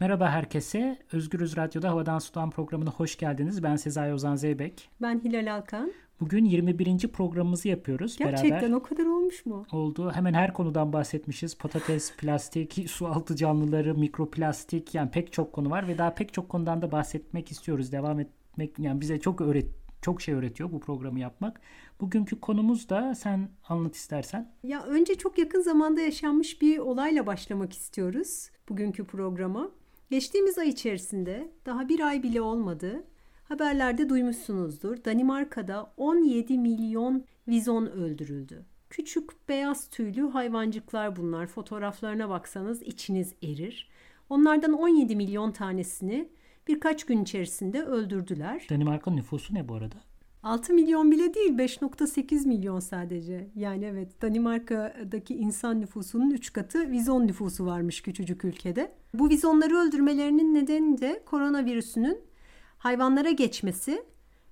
Merhaba herkese. Özgürüz Radyo'da Havadan Sudan programına hoş geldiniz. Ben Sezai Ozan Zeybek. Ben Hilal Alkan. Bugün 21. programımızı yapıyoruz Gerçekten beraber. o kadar olmuş mu? Oldu. Hemen her konudan bahsetmişiz. Patates, plastik, su altı canlıları, mikroplastik yani pek çok konu var ve daha pek çok konudan da bahsetmek istiyoruz. Devam etmek yani bize çok öğret çok şey öğretiyor bu programı yapmak. Bugünkü konumuz da sen anlat istersen. Ya önce çok yakın zamanda yaşanmış bir olayla başlamak istiyoruz bugünkü programa. Geçtiğimiz ay içerisinde daha bir ay bile olmadı. Haberlerde duymuşsunuzdur. Danimarka'da 17 milyon vizon öldürüldü. Küçük beyaz tüylü hayvancıklar bunlar. Fotoğraflarına baksanız içiniz erir. Onlardan 17 milyon tanesini birkaç gün içerisinde öldürdüler. Danimarka'nın nüfusu ne bu arada? 6 milyon bile değil 5.8 milyon sadece. Yani evet Danimarka'daki insan nüfusunun 3 katı vizon nüfusu varmış küçücük ülkede. Bu vizonları öldürmelerinin nedeni de koronavirüsünün hayvanlara geçmesi,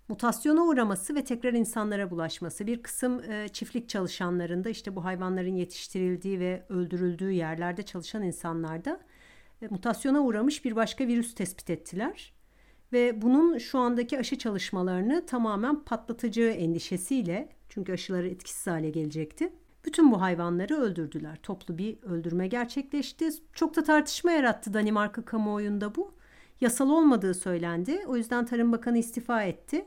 mutasyona uğraması ve tekrar insanlara bulaşması. Bir kısım e, çiftlik çalışanlarında işte bu hayvanların yetiştirildiği ve öldürüldüğü yerlerde çalışan insanlarda e, mutasyona uğramış bir başka virüs tespit ettiler. Ve bunun şu andaki aşı çalışmalarını tamamen patlatacağı endişesiyle çünkü aşıları etkisiz hale gelecekti. Bütün bu hayvanları öldürdüler. Toplu bir öldürme gerçekleşti. Çok da tartışma yarattı Danimarka kamuoyunda bu. Yasal olmadığı söylendi. O yüzden Tarım Bakanı istifa etti.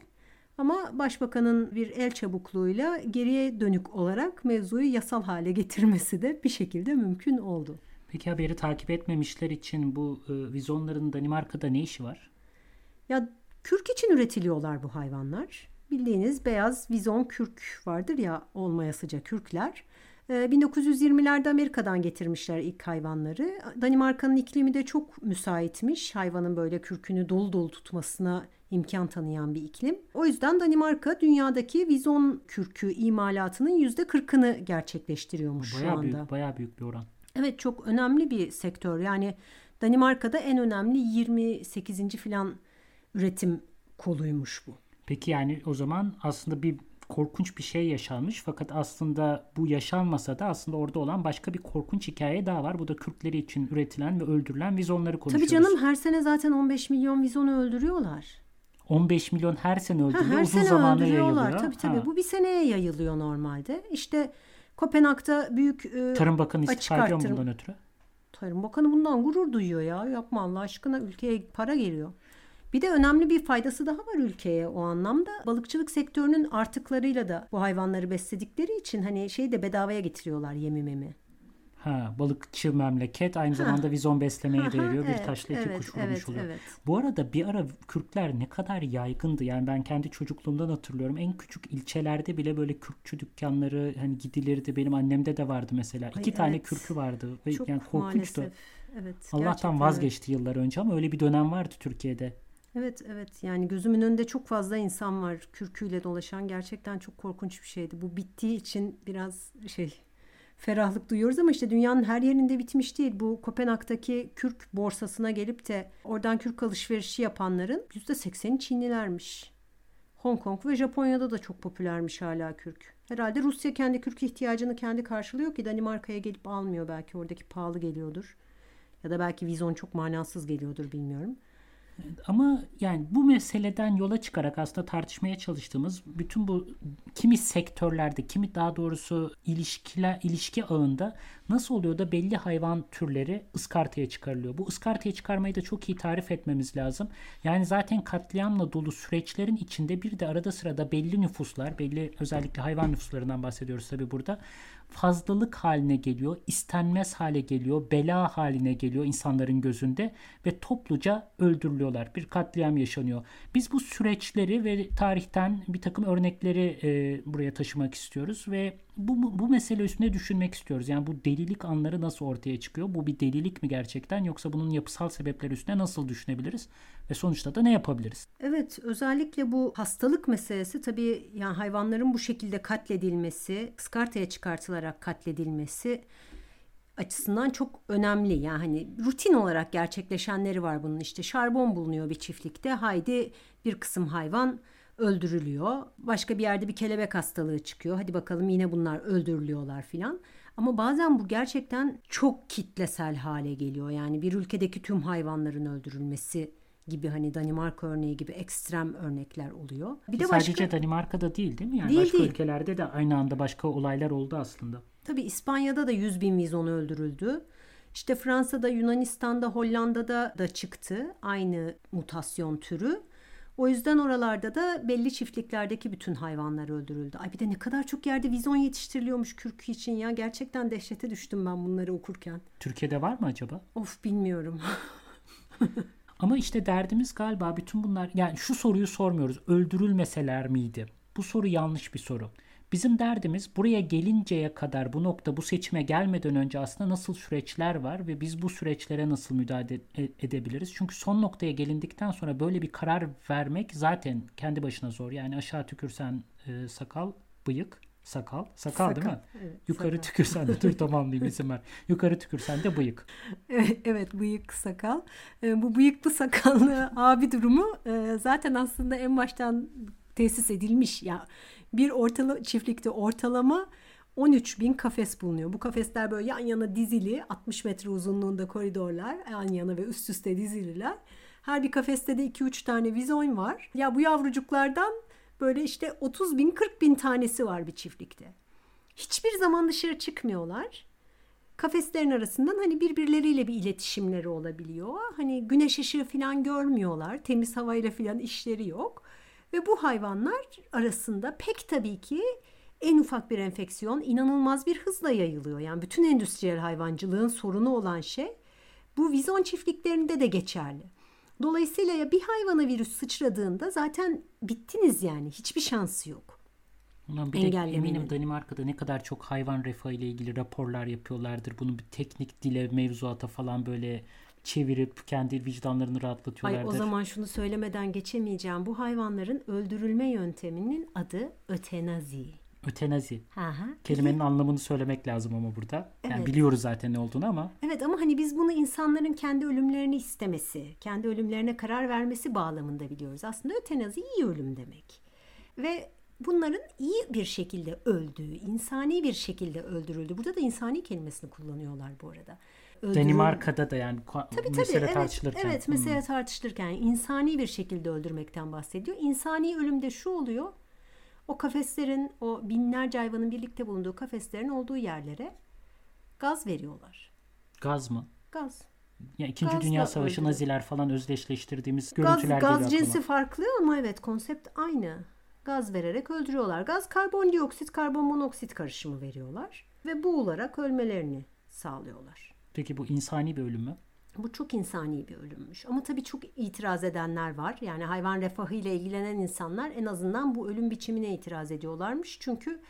Ama Başbakanın bir el çabukluğuyla geriye dönük olarak mevzuyu yasal hale getirmesi de bir şekilde mümkün oldu. Peki haberi takip etmemişler için bu e, vizonların Danimarka'da ne işi var? Ya kürk için üretiliyorlar bu hayvanlar. Bildiğiniz beyaz vizon kürk vardır ya olmayasıca kürkler. 1920'lerde ee, Amerika'dan getirmişler ilk hayvanları. Danimarka'nın iklimi de çok müsaitmiş. Hayvanın böyle kürkünü dolu dolu tutmasına imkan tanıyan bir iklim. O yüzden Danimarka dünyadaki vizon kürkü imalatının %40'ını gerçekleştiriyormuş bayağı şu anda. Büyük, bayağı büyük bir oran. Evet çok önemli bir sektör. Yani Danimarka'da en önemli 28. filan üretim koluymuş bu. Peki yani o zaman aslında bir korkunç bir şey yaşanmış fakat aslında bu yaşanmasa da aslında orada olan başka bir korkunç hikaye daha var. Bu da Kürtleri için üretilen ve öldürülen vizonları konuşuyoruz. Tabii canım her sene zaten 15 milyon vizonu öldürüyorlar. 15 milyon her sene öldürülüyor. Ha, her Uzun sene zamana yayılıyor. Tabii tabii. Ha. Bu bir seneye yayılıyor normalde. İşte Kopenhag'da büyük e, Tarım Bakanı istifa ediyor bundan ötürü? Tarım Bakanı bundan gurur duyuyor ya. Yapma Allah aşkına ülkeye para geliyor. Bir de önemli bir faydası daha var ülkeye o anlamda. Balıkçılık sektörünün artıklarıyla da bu hayvanları besledikleri için hani şeyi de bedavaya getiriyorlar yemi memi. Ha, balıkçı memleket aynı ha. zamanda vizon beslemeye de yarıyor. Evet, bir taşla iki evet, kuş vurmuş evet, oluyor. Evet. Bu arada bir ara kürkler ne kadar yaygındı. Yani ben kendi çocukluğumdan hatırlıyorum. En küçük ilçelerde bile böyle kürkçü dükkanları hani gidilirdi. Benim annemde de vardı mesela. Ay, İki evet. tane kürkü vardı. Ve Çok yani korkunçtu. Maalesef. Evet, Allah'tan vazgeçti evet. yıllar önce ama öyle bir dönem vardı Türkiye'de. Evet evet yani gözümün önünde çok fazla insan var kürküyle dolaşan gerçekten çok korkunç bir şeydi. Bu bittiği için biraz şey ferahlık duyuyoruz ama işte dünyanın her yerinde bitmiş değil. Bu Kopenhag'daki kürk borsasına gelip de oradan kürk alışverişi yapanların %80'i Çinlilermiş. Hong Kong ve Japonya'da da çok popülermiş hala kürk. Herhalde Rusya kendi kürk ihtiyacını kendi karşılıyor ki Danimarka'ya gelip almıyor belki oradaki pahalı geliyordur. Ya da belki vizon çok manasız geliyordur bilmiyorum. Ama yani bu meseleden yola çıkarak aslında tartışmaya çalıştığımız bütün bu kimi sektörlerde, kimi daha doğrusu ilişkiler ilişki ağında nasıl oluyor da belli hayvan türleri ıskartaya çıkarılıyor? Bu ıskartaya çıkarmayı da çok iyi tarif etmemiz lazım. Yani zaten katliamla dolu süreçlerin içinde bir de arada sırada belli nüfuslar, belli özellikle hayvan nüfuslarından bahsediyoruz tabii burada fazlalık haline geliyor, istenmez hale geliyor, bela haline geliyor insanların gözünde ve topluca öldürülüyorlar. Bir katliam yaşanıyor. Biz bu süreçleri ve tarihten bir takım örnekleri e, buraya taşımak istiyoruz ve bu, bu mesele üstünde düşünmek istiyoruz. Yani bu delilik anları nasıl ortaya çıkıyor? Bu bir delilik mi gerçekten yoksa bunun yapısal sebepleri üstüne nasıl düşünebiliriz? Ve sonuçta da ne yapabiliriz? Evet özellikle bu hastalık meselesi tabii yani hayvanların bu şekilde katledilmesi, skartaya çıkartılarak katledilmesi açısından çok önemli. Yani hani rutin olarak gerçekleşenleri var bunun işte şarbon bulunuyor bir çiftlikte. Haydi bir kısım hayvan öldürülüyor. Başka bir yerde bir kelebek hastalığı çıkıyor. Hadi bakalım yine bunlar öldürülüyorlar filan. Ama bazen bu gerçekten çok kitlesel hale geliyor. Yani bir ülkedeki tüm hayvanların öldürülmesi gibi hani Danimarka örneği gibi ekstrem örnekler oluyor. Bir de Sadece başka... Danimarka'da değil değil mi? Yani değil, başka değil. ülkelerde de aynı anda başka olaylar oldu aslında. Tabii İspanya'da da 100 bin vizon öldürüldü. İşte Fransa'da, Yunanistan'da, Hollanda'da da çıktı aynı mutasyon türü. O yüzden oralarda da belli çiftliklerdeki bütün hayvanlar öldürüldü. Ay bir de ne kadar çok yerde vizon yetiştiriliyormuş kürkü için ya. Gerçekten dehşete düştüm ben bunları okurken. Türkiye'de var mı acaba? Of bilmiyorum. Ama işte derdimiz galiba bütün bunlar yani şu soruyu sormuyoruz. Öldürülmeseler miydi? Bu soru yanlış bir soru. Bizim derdimiz buraya gelinceye kadar bu nokta bu seçime gelmeden önce aslında nasıl süreçler var ve biz bu süreçlere nasıl müdahale e, edebiliriz? Çünkü son noktaya gelindikten sonra böyle bir karar vermek zaten kendi başına zor. Yani aşağı tükürsen e, sakal, bıyık, sakal, sakal, sakal değil mi? Evet, Yukarı sakal. tükürsen de dur tamamlayayım isim ver. Yukarı tükürsen de bıyık. Evet bıyık sakal. E, bu bıyıklı sakallı abi durumu e, zaten aslında en baştan tesis edilmiş. Ya bir ortala çiftlikte ortalama 13 bin kafes bulunuyor. Bu kafesler böyle yan yana dizili 60 metre uzunluğunda koridorlar yan yana ve üst üste dizililer. Her bir kafeste de 2-3 tane vizon var. Ya bu yavrucuklardan böyle işte 30 bin 40 bin tanesi var bir çiftlikte. Hiçbir zaman dışarı çıkmıyorlar. Kafeslerin arasından hani birbirleriyle bir iletişimleri olabiliyor. Hani güneş ışığı falan görmüyorlar. Temiz havayla falan işleri yok. Ve bu hayvanlar arasında pek tabii ki en ufak bir enfeksiyon inanılmaz bir hızla yayılıyor. Yani bütün endüstriyel hayvancılığın sorunu olan şey bu vizon çiftliklerinde de geçerli. Dolayısıyla ya bir hayvana virüs sıçradığında zaten bittiniz yani. Hiçbir şansı yok. Ulan bir de eminim Danimarka'da ne kadar çok hayvan refahı ile ilgili raporlar yapıyorlardır. Bunu bir teknik dile, mevzuata falan böyle çevirip kendi vicdanlarını rahatlatıyorlardır. Ay o zaman şunu söylemeden geçemeyeceğim. Bu hayvanların öldürülme yönteminin adı ötenazi. Ötenazi. Aha. Kelimenin anlamını söylemek lazım ama burada. Yani evet. biliyoruz zaten ne olduğunu ama. Evet ama hani biz bunu insanların kendi ölümlerini istemesi, kendi ölümlerine karar vermesi bağlamında biliyoruz. Aslında ötenazi iyi ölüm demek. Ve bunların iyi bir şekilde öldüğü, insani bir şekilde öldürüldü. Burada da insani kelimesini kullanıyorlar bu arada öldürül... Danimarka'da da yani tabii, mesele tabii, tartışılırken. Evet, evet mesele hmm. tartışılırken insani bir şekilde öldürmekten bahsediyor. İnsani ölümde şu oluyor. O kafeslerin, o binlerce hayvanın birlikte bulunduğu kafeslerin olduğu yerlere gaz veriyorlar. Gaz mı? Gaz. Ya İkinci gaz Dünya Savaşı öldürüyor. Naziler falan özdeşleştirdiğimiz görüntüler gaz, gaz cinsi farklı ama evet konsept aynı. Gaz vererek öldürüyorlar. Gaz karbondioksit, karbon monoksit karışımı veriyorlar ve boğularak ölmelerini sağlıyorlar. Peki bu insani bir ölüm mü? Bu çok insani bir ölümmüş. Ama tabii çok itiraz edenler var. Yani hayvan refahı ile ilgilenen insanlar en azından bu ölüm biçimine itiraz ediyorlarmış. Çünkü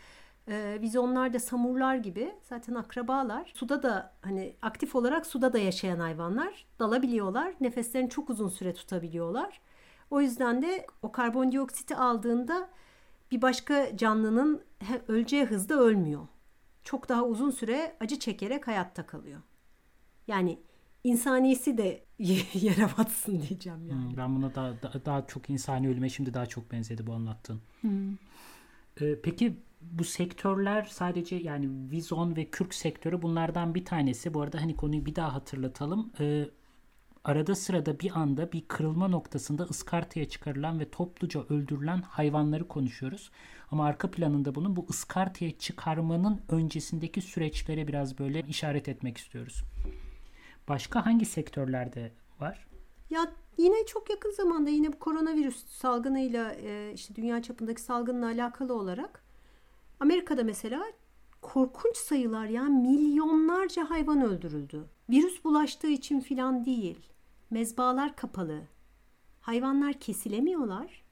e, vizonlar da samurlar gibi zaten akrabalar. Suda da hani aktif olarak suda da yaşayan hayvanlar dalabiliyorlar. Nefeslerini çok uzun süre tutabiliyorlar. O yüzden de o karbondioksiti aldığında bir başka canlının öleceği hızda ölmüyor. Çok daha uzun süre acı çekerek hayatta kalıyor. Yani insanisi de yere batsın diyeceğim yani. Hmm, ben buna daha, daha, daha çok insani ölüme şimdi daha çok benzedi bu anlattığın. Hmm. Ee, peki bu sektörler sadece yani vizon ve kürk sektörü bunlardan bir tanesi. Bu arada hani konuyu bir daha hatırlatalım. Ee, arada sırada bir anda bir kırılma noktasında ıskartaya çıkarılan ve topluca öldürülen hayvanları konuşuyoruz. Ama arka planında bunun bu ıskartaya çıkarmanın öncesindeki süreçlere biraz böyle işaret etmek istiyoruz. Başka hangi sektörlerde var? Ya yine çok yakın zamanda yine bu koronavirüs salgınıyla e, işte dünya çapındaki salgınla alakalı olarak Amerika'da mesela korkunç sayılar yani milyonlarca hayvan öldürüldü. Virüs bulaştığı için filan değil. Mezbalar kapalı. Hayvanlar kesilemiyorlar.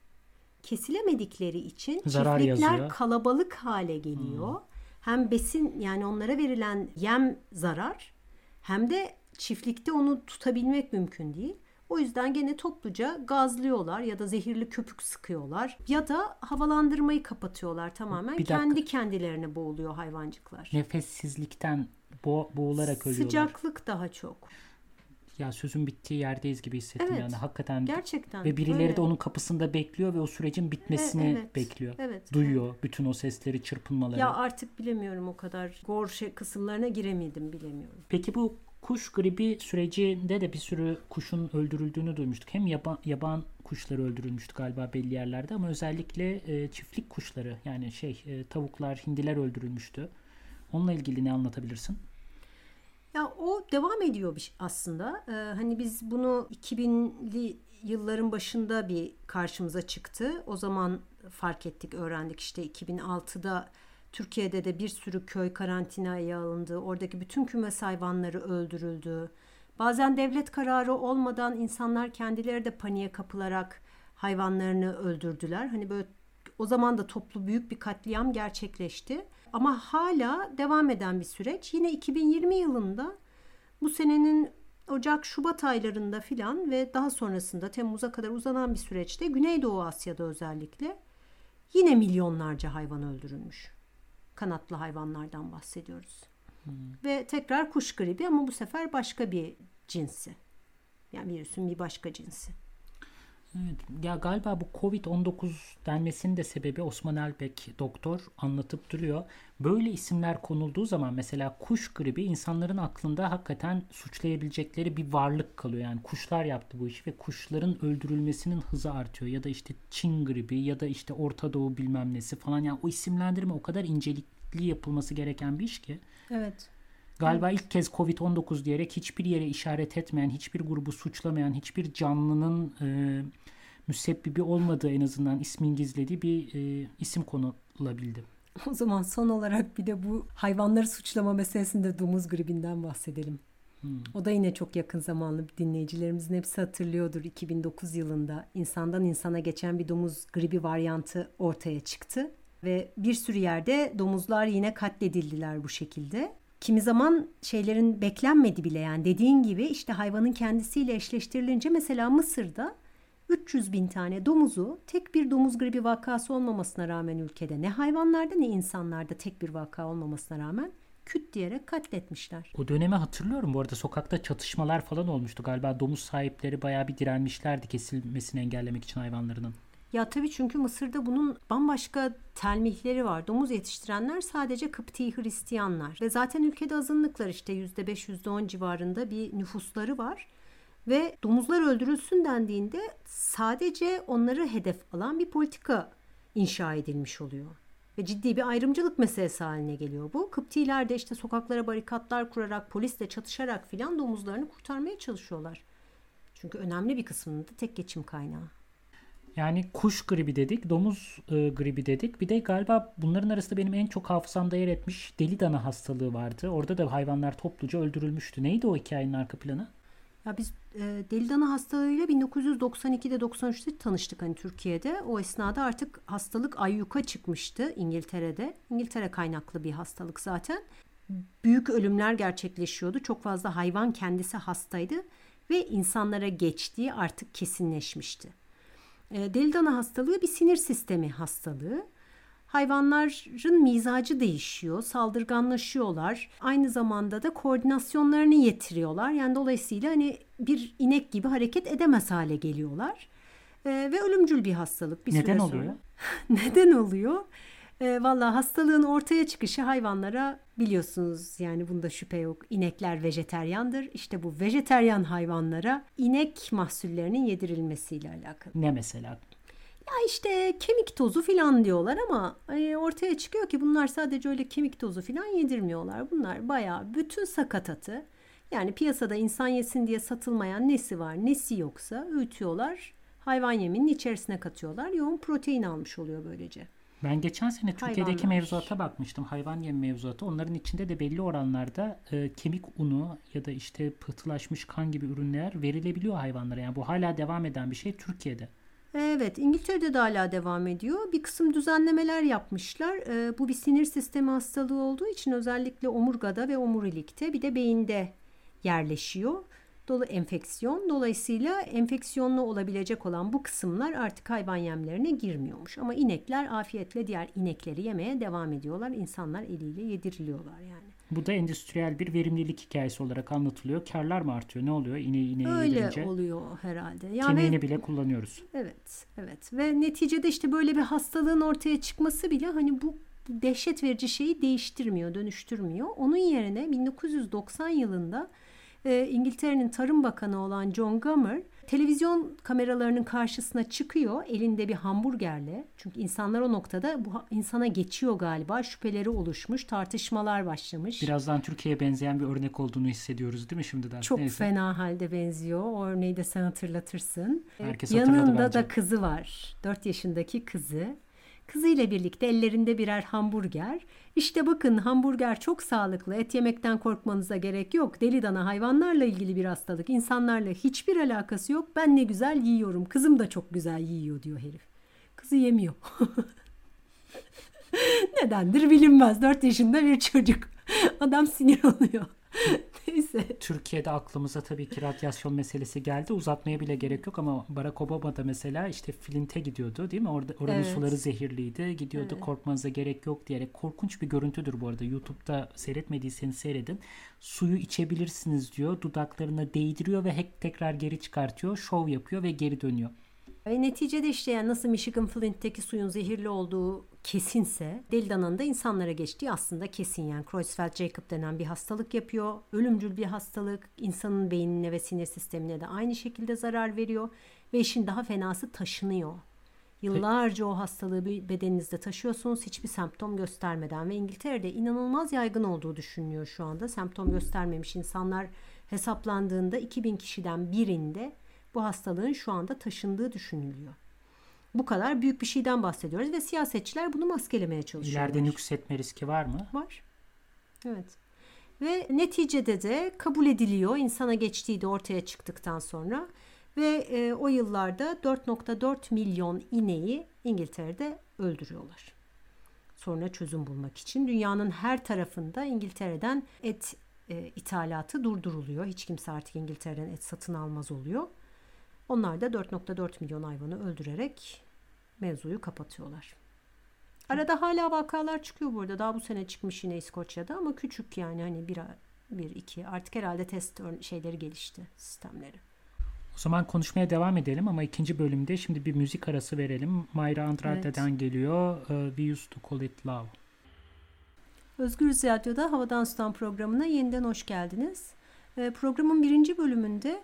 Kesilemedikleri için Zarar çiftlikler yazıyor. kalabalık hale geliyor. Hmm. Hem besin yani onlara verilen yem zarar hem de çiftlikte onu tutabilmek mümkün değil. O yüzden gene topluca gazlıyorlar ya da zehirli köpük sıkıyorlar ya da havalandırmayı kapatıyorlar tamamen. Bir Kendi kendilerine boğuluyor hayvancıklar. Nefessizlikten bo- boğularak ölüyorlar. Sıcaklık daha çok. ya sözün bittiği yerdeyiz gibi hissettim Evet. yani hakikaten. Gerçekten. Ve birileri öyle. de onun kapısında bekliyor ve o sürecin bitmesini E- evet, bekliyor. Evet. Duyuyor bütün o sesleri, çırpınmaları. Ya artık bilemiyorum o kadar gor şey kısımlarına giremedim bilemiyorum. Peki bu kuş gribi sürecinde de bir sürü kuşun öldürüldüğünü duymuştuk. Hem yaban, yaban kuşları öldürülmüştü galiba belli yerlerde ama özellikle e, çiftlik kuşları yani şey e, tavuklar, hindiler öldürülmüştü. Onunla ilgili ne anlatabilirsin? Ya o devam ediyor aslında. Ee, hani biz bunu 2000'li yılların başında bir karşımıza çıktı. O zaman fark ettik, öğrendik. İşte 2006'da Türkiye'de de bir sürü köy karantinaya alındı. Oradaki bütün kümes hayvanları öldürüldü. Bazen devlet kararı olmadan insanlar kendileri de paniğe kapılarak hayvanlarını öldürdüler. Hani böyle o zaman da toplu büyük bir katliam gerçekleşti. Ama hala devam eden bir süreç. Yine 2020 yılında bu senenin Ocak, Şubat aylarında filan ve daha sonrasında Temmuz'a kadar uzanan bir süreçte Güneydoğu Asya'da özellikle yine milyonlarca hayvan öldürülmüş. Kanatlı hayvanlardan bahsediyoruz. Ve tekrar kuş gribi ama bu sefer başka bir cinsi. Yani virüsün bir başka cinsi. Evet, ya galiba bu Covid-19 denmesinin de sebebi Osman Elbek doktor anlatıp duruyor. Böyle isimler konulduğu zaman mesela kuş gribi insanların aklında hakikaten suçlayabilecekleri bir varlık kalıyor. Yani kuşlar yaptı bu işi ve kuşların öldürülmesinin hızı artıyor. Ya da işte Çin gribi ya da işte Orta Doğu bilmem nesi falan. Yani o isimlendirme o kadar incelikli yapılması gereken bir iş ki. Evet. Galiba ilk kez Covid-19 diyerek hiçbir yere işaret etmeyen, hiçbir grubu suçlamayan, hiçbir canlının e, müsebbibi olmadığı en azından ismin gizlediği bir e, isim konulabildi. O zaman son olarak bir de bu hayvanları suçlama meselesinde domuz gribinden bahsedelim. O da yine çok yakın zamanlı dinleyicilerimizin hepsi hatırlıyordur. 2009 yılında insandan insana geçen bir domuz gribi varyantı ortaya çıktı. Ve bir sürü yerde domuzlar yine katledildiler bu şekilde. Kimi zaman şeylerin beklenmedi bile yani dediğin gibi işte hayvanın kendisiyle eşleştirilince mesela Mısır'da 300 bin tane domuzu tek bir domuz gribi vakası olmamasına rağmen ülkede ne hayvanlarda ne insanlarda tek bir vaka olmamasına rağmen küt diyerek katletmişler. O dönemi hatırlıyorum bu arada sokakta çatışmalar falan olmuştu. Galiba domuz sahipleri bayağı bir direnmişlerdi kesilmesini engellemek için hayvanlarının. Ya tabii çünkü Mısır'da bunun bambaşka telmihleri var. Domuz yetiştirenler sadece Kıpti Hristiyanlar. Ve zaten ülkede azınlıklar işte %5 %10 civarında bir nüfusları var. Ve domuzlar öldürülsün dendiğinde sadece onları hedef alan bir politika inşa edilmiş oluyor. Ve ciddi bir ayrımcılık meselesi haline geliyor bu. Kıptiler de işte sokaklara barikatlar kurarak, polisle çatışarak filan domuzlarını kurtarmaya çalışıyorlar. Çünkü önemli bir kısmının da tek geçim kaynağı. Yani kuş gribi dedik, domuz e, gribi dedik. Bir de galiba bunların arasında benim en çok hafızamda yer etmiş deli dana hastalığı vardı. Orada da hayvanlar topluca öldürülmüştü. Neydi o hikayenin arka planı? Ya biz e, deli dana hastalığıyla 1992'de 93'te tanıştık hani Türkiye'de. O esnada artık hastalık ayyuka çıkmıştı İngiltere'de. İngiltere kaynaklı bir hastalık zaten. Büyük ölümler gerçekleşiyordu. Çok fazla hayvan kendisi hastaydı ve insanlara geçtiği artık kesinleşmişti. E, deli dana hastalığı bir sinir sistemi hastalığı. Hayvanların mizacı değişiyor, saldırganlaşıyorlar. Aynı zamanda da koordinasyonlarını yitiriyorlar. Yani dolayısıyla hani bir inek gibi hareket edemez hale geliyorlar. Ee, ve ölümcül bir hastalık bir Neden süre oluyor? sonra. Neden oluyor? Ee, Valla hastalığın ortaya çıkışı hayvanlara biliyorsunuz yani bunda şüphe yok. İnekler vejeteryandır. İşte bu vejeteryan hayvanlara inek mahsullerinin yedirilmesiyle alakalı. Ne mesela? Ya işte kemik tozu filan diyorlar ama e, ortaya çıkıyor ki bunlar sadece öyle kemik tozu filan yedirmiyorlar. Bunlar bayağı bütün sakatatı yani piyasada insan yesin diye satılmayan nesi var nesi yoksa öğütüyorlar. Hayvan yeminin içerisine katıyorlar. Yoğun protein almış oluyor böylece. Ben geçen sene Türkiye'deki Hayvanlar. mevzuata bakmıştım. Hayvan yem mevzuatı. Onların içinde de belli oranlarda e, kemik unu ya da işte pıhtılaşmış kan gibi ürünler verilebiliyor hayvanlara. Yani bu hala devam eden bir şey Türkiye'de. Evet, İngiltere'de de hala devam ediyor. Bir kısım düzenlemeler yapmışlar. Ee, bu bir sinir sistemi hastalığı olduğu için özellikle omurgada ve omurilikte bir de beyinde yerleşiyor. Dolu enfeksiyon. Dolayısıyla enfeksiyonlu olabilecek olan bu kısımlar artık hayvan yemlerine girmiyormuş. Ama inekler afiyetle diğer inekleri yemeye devam ediyorlar. İnsanlar eliyle yediriliyorlar yani. Bu da endüstriyel bir verimlilik hikayesi olarak anlatılıyor. Karlar mı artıyor? Ne oluyor? İneği ineği Öyle yedirince oluyor herhalde. Ya kemiğini bile kullanıyoruz. Evet, evet. Ve neticede işte böyle bir hastalığın ortaya çıkması bile hani bu dehşet verici şeyi değiştirmiyor, dönüştürmüyor. Onun yerine 1990 yılında e, İngiltere'nin Tarım Bakanı olan John Gomer televizyon kameralarının karşısına çıkıyor elinde bir hamburgerle. Çünkü insanlar o noktada bu insana geçiyor galiba. Şüpheleri oluşmuş, tartışmalar başlamış. Birazdan Türkiye'ye benzeyen bir örnek olduğunu hissediyoruz değil mi şimdiden? Çok Neyse. fena halde benziyor. O örneği de sen hatırlatırsın. Herkes hatırladı Yanında da kızı var. 4 yaşındaki kızı. Kızıyla birlikte ellerinde birer hamburger. İşte bakın hamburger çok sağlıklı. Et yemekten korkmanıza gerek yok. Deli dana hayvanlarla ilgili bir hastalık. İnsanlarla hiçbir alakası yok. Ben ne güzel yiyorum. Kızım da çok güzel yiyor diyor herif. Kızı yemiyor. Nedendir bilinmez. 4 yaşında bir çocuk. Adam sinir oluyor. Neyse. Türkiye'de aklımıza tabii ki radyasyon meselesi geldi. Uzatmaya bile gerek yok ama Barack Obama da mesela işte Flint'e gidiyordu değil mi? Orada oranın Evet. suları zehirliydi. Gidiyordu korkmanıza gerek yok diyerek. Korkunç bir görüntüdür bu arada. YouTube'da seyretmediyseniz seyredin. Suyu içebilirsiniz diyor. Dudaklarına değdiriyor ve hek tekrar geri çıkartıyor. Şov yapıyor ve geri dönüyor. Ve neticede işte yani nasıl Michigan Flint'teki suyun zehirli olduğu kesinse deli dananın da insanlara geçtiği aslında kesin yani Creutzfeldt-Jakob denen bir hastalık yapıyor. Ölümcül bir hastalık insanın beynine ve sinir sistemine de aynı şekilde zarar veriyor ve işin daha fenası taşınıyor. Yıllarca o hastalığı bir bedeninizde taşıyorsunuz hiçbir semptom göstermeden ve İngiltere'de inanılmaz yaygın olduğu düşünülüyor şu anda. Semptom göstermemiş insanlar hesaplandığında 2000 kişiden birinde bu hastalığın şu anda taşındığı düşünülüyor. Bu kadar büyük bir şeyden bahsediyoruz ve siyasetçiler bunu maskelemeye çalışıyorlar. İleride nüksetme riski var mı? Var. Evet. Ve neticede de kabul ediliyor. insana geçtiği de ortaya çıktıktan sonra. Ve e, o yıllarda 4.4 milyon ineği İngiltere'de öldürüyorlar. Sonra çözüm bulmak için dünyanın her tarafında İngiltere'den et e, ithalatı durduruluyor. Hiç kimse artık İngiltere'den et satın almaz oluyor. Onlar da 4.4 milyon hayvanı öldürerek mevzuyu kapatıyorlar. Arada hala vakalar çıkıyor burada. Daha bu sene çıkmış yine İskoçya'da ama küçük yani hani bir, bir iki artık herhalde test şeyleri gelişti sistemleri. O zaman konuşmaya devam edelim ama ikinci bölümde şimdi bir müzik arası verelim. Mayra Andrade'den geliyor. Uh, We Used to Call It Love. Özgür Radyo'da Havadan Sudan programına yeniden hoş geldiniz. Ee, Programın birinci bölümünde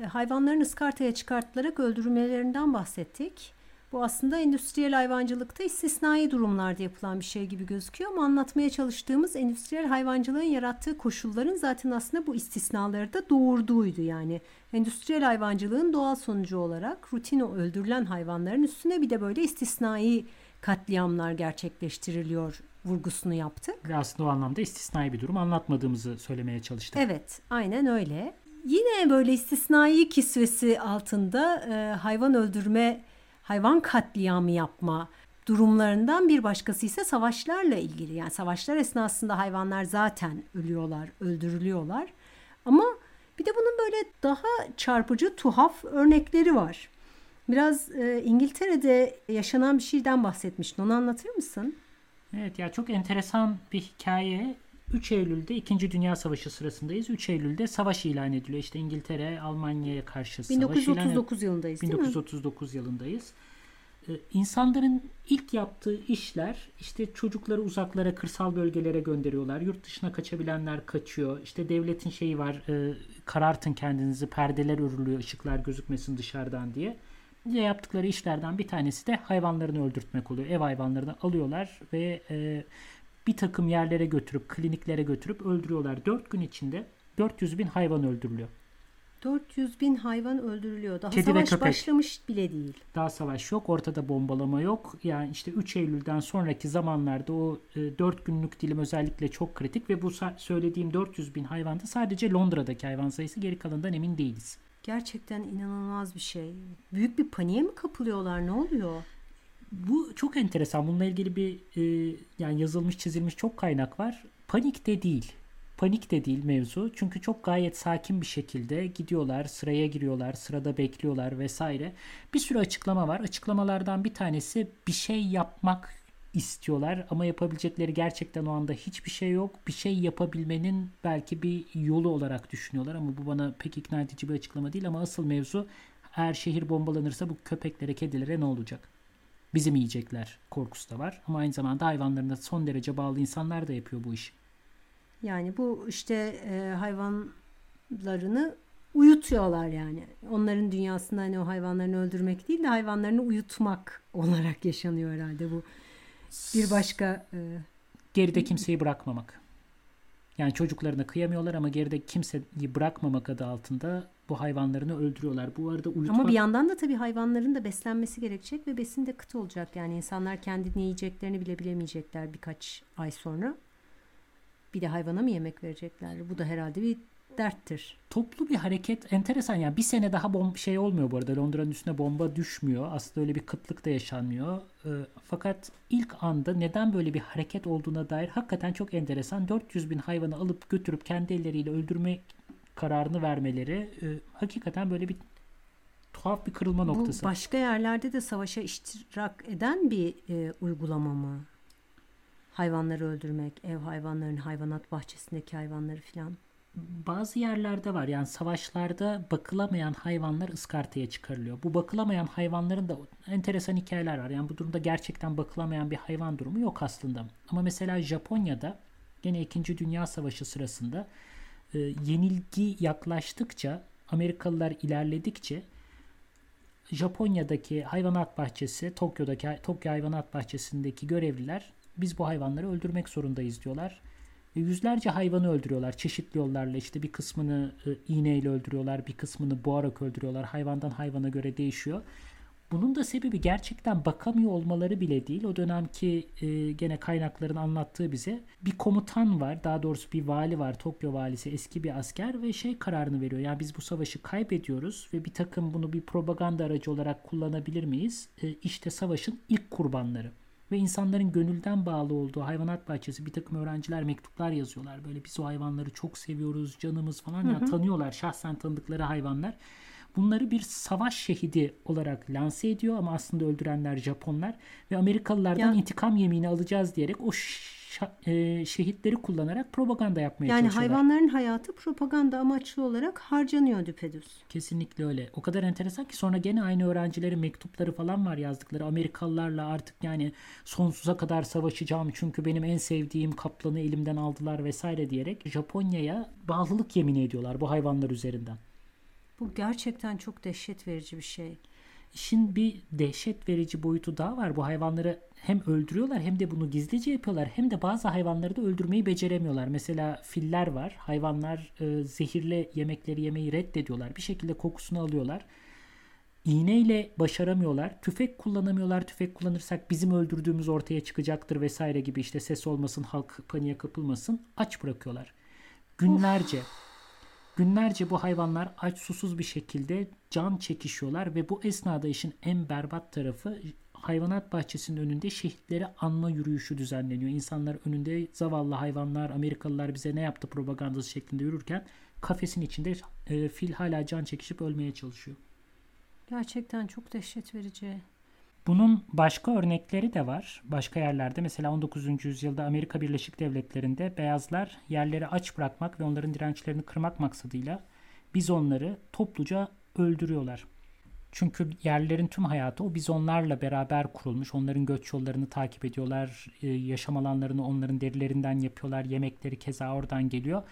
e, hayvanların ıskartaya çıkartılarak öldürülmelerinden bahsettik. Bu aslında endüstriyel hayvancılıkta istisnai durumlarda yapılan bir şey gibi gözüküyor ama anlatmaya çalıştığımız endüstriyel hayvancılığın yarattığı koşulların zaten aslında bu istisnaları da doğurduğuydu. Yani endüstriyel hayvancılığın doğal sonucu olarak rutin öldürülen hayvanların üstüne bir de böyle istisnai katliamlar gerçekleştiriliyor vurgusunu yaptık. Ve aslında o anlamda istisnai bir durum anlatmadığımızı söylemeye çalıştık. Evet, aynen öyle. Yine böyle istisnai kisvesi altında e, hayvan öldürme, hayvan katliamı yapma durumlarından bir başkası ise savaşlarla ilgili. Yani savaşlar esnasında hayvanlar zaten ölüyorlar, öldürülüyorlar. Ama bir de bunun böyle daha çarpıcı, tuhaf örnekleri var. Biraz e, İngiltere'de yaşanan bir şeyden bahsetmiştin. Onu anlatır mısın? Evet ya çok enteresan bir hikaye. 3 Eylül'de 2. Dünya Savaşı sırasındayız. 3 Eylül'de savaş ilan ediliyor. İşte İngiltere Almanya'ya karşı savaş ilan 1939 yılındayız değil mi? 1939 yılındayız. Ee, İnsanların ilk yaptığı işler işte çocukları uzaklara, kırsal bölgelere gönderiyorlar. Yurt dışına kaçabilenler kaçıyor. İşte devletin şeyi var, e, karartın kendinizi, perdeler örülüyor, ışıklar gözükmesin dışarıdan diye. Diye yaptıkları işlerden bir tanesi de hayvanlarını öldürtmek oluyor. Ev hayvanlarını alıyorlar ve e, bir takım yerlere götürüp, kliniklere götürüp öldürüyorlar. 4 gün içinde 400 bin hayvan öldürülüyor. 400 bin hayvan öldürülüyor. Daha Kedi savaş başlamış bile değil. Daha savaş yok, ortada bombalama yok. Yani işte 3 Eylül'den sonraki zamanlarda o e, 4 günlük dilim özellikle çok kritik ve bu söylediğim 400 bin hayvanda sadece Londra'daki hayvan sayısı geri kalanından emin değiliz. Gerçekten inanılmaz bir şey. Büyük bir paniğe mi kapılıyorlar? Ne oluyor? Bu çok enteresan. Bununla ilgili bir e, yani yazılmış çizilmiş çok kaynak var. Panik de değil. Panik de değil mevzu. Çünkü çok gayet sakin bir şekilde gidiyorlar, sıraya giriyorlar, sırada bekliyorlar vesaire. Bir sürü açıklama var. Açıklamalardan bir tanesi bir şey yapmak istiyorlar ama yapabilecekleri gerçekten o anda hiçbir şey yok. Bir şey yapabilmenin belki bir yolu olarak düşünüyorlar ama bu bana pek ikna edici bir açıklama değil ama asıl mevzu eğer şehir bombalanırsa bu köpeklere, kedilere ne olacak? Bizim yiyecekler korkusu da var ama aynı zamanda hayvanlarına son derece bağlı insanlar da yapıyor bu işi. Yani bu işte e, hayvanlarını uyutuyorlar yani. Onların dünyasında hani o hayvanlarını öldürmek değil de hayvanlarını uyutmak olarak yaşanıyor herhalde bu. Bir başka e, geride kimseyi bırakmamak. Yani çocuklarına kıyamıyorlar ama geride kimseyi bırakmamak adı altında bu hayvanlarını öldürüyorlar. Bu arada uyutmak... Ama bir yandan da tabii hayvanların da beslenmesi gerekecek ve besin de kıt olacak. Yani insanlar kendi ne yiyeceklerini bile bilemeyecekler birkaç ay sonra. Bir de hayvana mı yemek verecekler? Bu da herhalde bir derttir. Toplu bir hareket enteresan yani bir sene daha bom şey olmuyor bu arada Londra'nın üstüne bomba düşmüyor. Aslında öyle bir kıtlık da yaşanmıyor. E, fakat ilk anda neden böyle bir hareket olduğuna dair hakikaten çok enteresan. 400 bin hayvanı alıp götürüp kendi elleriyle öldürmek kararını vermeleri e, hakikaten böyle bir tuhaf bir kırılma noktası. Bu başka yerlerde de savaşa iştirak eden bir e, uygulama mı? Hayvanları öldürmek, ev hayvanlarının hayvanat bahçesindeki hayvanları filan bazı yerlerde var. Yani savaşlarda bakılamayan hayvanlar ıskartaya çıkarılıyor. Bu bakılamayan hayvanların da enteresan hikayeler var. Yani bu durumda gerçekten bakılamayan bir hayvan durumu yok aslında. Ama mesela Japonya'da gene 2. Dünya Savaşı sırasında e, yenilgi yaklaştıkça Amerikalılar ilerledikçe Japonya'daki hayvanat bahçesi, Tokyo'daki Tokyo Hayvanat Bahçesi'ndeki görevliler biz bu hayvanları öldürmek zorundayız diyorlar. Yüzlerce hayvanı öldürüyorlar. Çeşitli yollarla işte bir kısmını e, iğneyle öldürüyorlar bir kısmını boğarak öldürüyorlar. Hayvandan hayvana göre değişiyor. Bunun da sebebi gerçekten bakamıyor olmaları bile değil. O dönemki e, gene kaynakların anlattığı bize bir komutan var. Daha doğrusu bir vali var. Tokyo valisi eski bir asker ve şey kararını veriyor. Yani biz bu savaşı kaybediyoruz ve bir takım bunu bir propaganda aracı olarak kullanabilir miyiz? E, işte savaşın ilk kurbanları ve insanların gönülden bağlı olduğu hayvanat bahçesi bir takım öğrenciler mektuplar yazıyorlar. Böyle biz o hayvanları çok seviyoruz, canımız falan hı hı. ya tanıyorlar şahsen tanıdıkları hayvanlar. Bunları bir savaş şehidi olarak lanse ediyor ama aslında öldürenler Japonlar ve Amerikalılardan ya. intikam yemini alacağız diyerek o e, şehitleri kullanarak propaganda yapmaya yani çalışıyorlar. Yani hayvanların hayatı propaganda amaçlı olarak harcanıyor düpedüz. Kesinlikle öyle. O kadar enteresan ki sonra gene aynı öğrencilerin mektupları falan var yazdıkları. Amerikalılarla artık yani sonsuza kadar savaşacağım çünkü benim en sevdiğim kaplanı elimden aldılar vesaire diyerek Japonya'ya bağlılık yemin ediyorlar bu hayvanlar üzerinden. Bu gerçekten çok dehşet verici bir şey. İşin bir dehşet verici boyutu daha var. Bu hayvanları hem öldürüyorlar hem de bunu gizlice yapıyorlar. Hem de bazı hayvanları da öldürmeyi beceremiyorlar. Mesela filler var. Hayvanlar e, zehirli yemekleri yemeyi reddediyorlar. Bir şekilde kokusunu alıyorlar. İğneyle başaramıyorlar. Tüfek kullanamıyorlar. Tüfek kullanırsak bizim öldürdüğümüz ortaya çıkacaktır vesaire gibi işte ses olmasın, halk paniğe kapılmasın. Aç bırakıyorlar. Günlerce. Of Günlerce bu hayvanlar aç susuz bir şekilde can çekişiyorlar ve bu esnada işin en berbat tarafı hayvanat bahçesinin önünde şehitleri anma yürüyüşü düzenleniyor. İnsanlar önünde zavallı hayvanlar, Amerikalılar bize ne yaptı propagandası şeklinde yürürken kafesin içinde e, fil hala can çekişip ölmeye çalışıyor. Gerçekten çok dehşet verici. Bunun başka örnekleri de var. Başka yerlerde mesela 19. yüzyılda Amerika Birleşik Devletleri'nde beyazlar yerleri aç bırakmak ve onların dirençlerini kırmak maksadıyla bizonları topluca öldürüyorlar. Çünkü yerlerin tüm hayatı o bizonlarla beraber kurulmuş. Onların göç yollarını takip ediyorlar. E, yaşam alanlarını onların derilerinden yapıyorlar. Yemekleri keza oradan geliyor.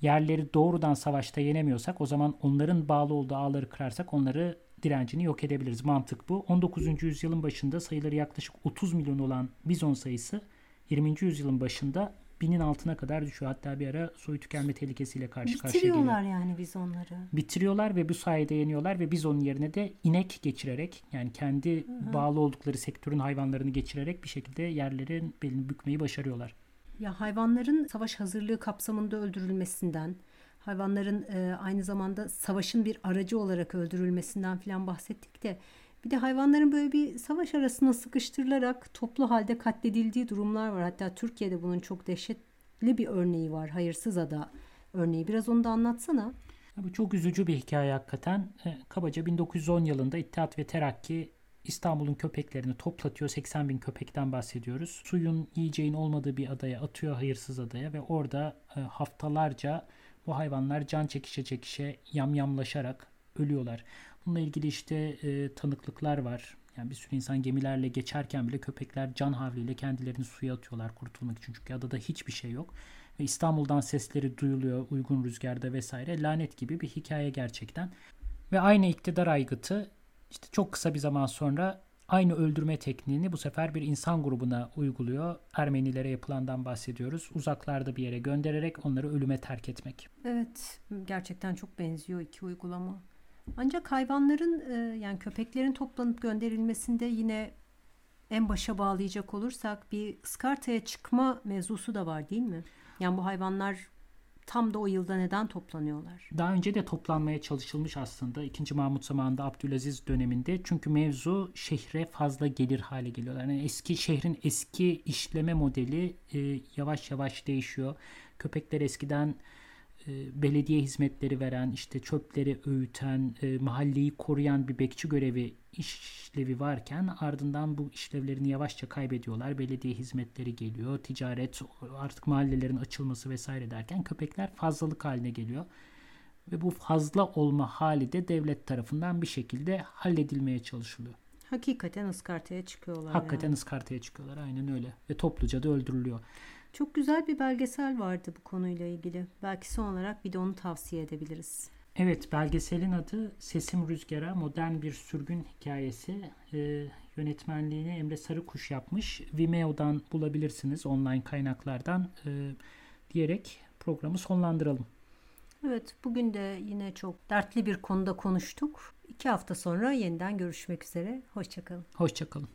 Yerleri doğrudan savaşta yenemiyorsak o zaman onların bağlı olduğu ağları kırarsak onları direncini yok edebiliriz. Mantık bu. 19. yüzyılın başında sayıları yaklaşık 30 milyon olan bizon sayısı 20. yüzyılın başında binin altına kadar düşüyor. Hatta bir ara soy tükenme tehlikesiyle karşı karşıya geliyor. Bitiriyorlar yani bizonları. Bitiriyorlar ve bu sayede yeniyorlar ve bizonun yerine de inek geçirerek yani kendi Hı-hı. bağlı oldukları sektörün hayvanlarını geçirerek bir şekilde yerlerin belini bükmeyi başarıyorlar. Ya hayvanların savaş hazırlığı kapsamında öldürülmesinden, hayvanların e, aynı zamanda savaşın bir aracı olarak öldürülmesinden falan bahsettik de bir de hayvanların böyle bir savaş arasına sıkıştırılarak toplu halde katledildiği durumlar var. Hatta Türkiye'de bunun çok dehşetli bir örneği var. Hayırsız ada örneği. Biraz onu da anlatsana. Bu çok üzücü bir hikaye hakikaten. E, kabaca 1910 yılında İttihat ve Terakki İstanbul'un köpeklerini toplatıyor. 80 bin köpekten bahsediyoruz. Suyun, yiyeceğin olmadığı bir adaya atıyor, hayırsız adaya ve orada e, haftalarca bu hayvanlar can çekişe çekişe yamyamlaşarak ölüyorlar. Bununla ilgili işte e, tanıklıklar var. Yani bir sürü insan gemilerle geçerken bile köpekler can havliyle kendilerini suya atıyorlar kurtulmak için. Çünkü adada hiçbir şey yok. Ve İstanbul'dan sesleri duyuluyor uygun rüzgarda vesaire. Lanet gibi bir hikaye gerçekten. Ve aynı iktidar aygıtı işte çok kısa bir zaman sonra aynı öldürme tekniğini bu sefer bir insan grubuna uyguluyor. Ermenilere yapılandan bahsediyoruz. Uzaklarda bir yere göndererek onları ölüme terk etmek. Evet, gerçekten çok benziyor iki uygulama. Ancak hayvanların e, yani köpeklerin toplanıp gönderilmesinde yine en başa bağlayacak olursak bir ıskartaya çıkma mevzusu da var değil mi? Yani bu hayvanlar tam da o yılda neden toplanıyorlar? Daha önce de toplanmaya çalışılmış aslında. 2. Mahmut zamanında Abdülaziz döneminde. Çünkü mevzu şehre fazla gelir hale geliyorlar. Yani eski şehrin eski işleme modeli e, yavaş yavaş değişiyor. Köpekler eskiden e, belediye hizmetleri veren, işte çöpleri öğüten, e, mahalleyi koruyan bir bekçi görevi işlevi varken ardından bu işlevlerini yavaşça kaybediyorlar. Belediye hizmetleri geliyor, ticaret, artık mahallelerin açılması vesaire derken köpekler fazlalık haline geliyor. Ve bu fazla olma hali de devlet tarafından bir şekilde halledilmeye çalışılıyor. Hakikaten ıskartaya çıkıyorlar. Hakikaten yani. ıskartaya çıkıyorlar aynen öyle. Ve topluca da öldürülüyor. Çok güzel bir belgesel vardı bu konuyla ilgili. Belki son olarak bir de onu tavsiye edebiliriz. Evet belgeselin adı Sesim Rüzgara Modern Bir Sürgün Hikayesi. Ee, yönetmenliğini Emre Sarıkuş yapmış. Vimeo'dan bulabilirsiniz online kaynaklardan ee, diyerek programı sonlandıralım. Evet bugün de yine çok dertli bir konuda konuştuk. İki hafta sonra yeniden görüşmek üzere. Hoşçakalın. Hoşçakalın.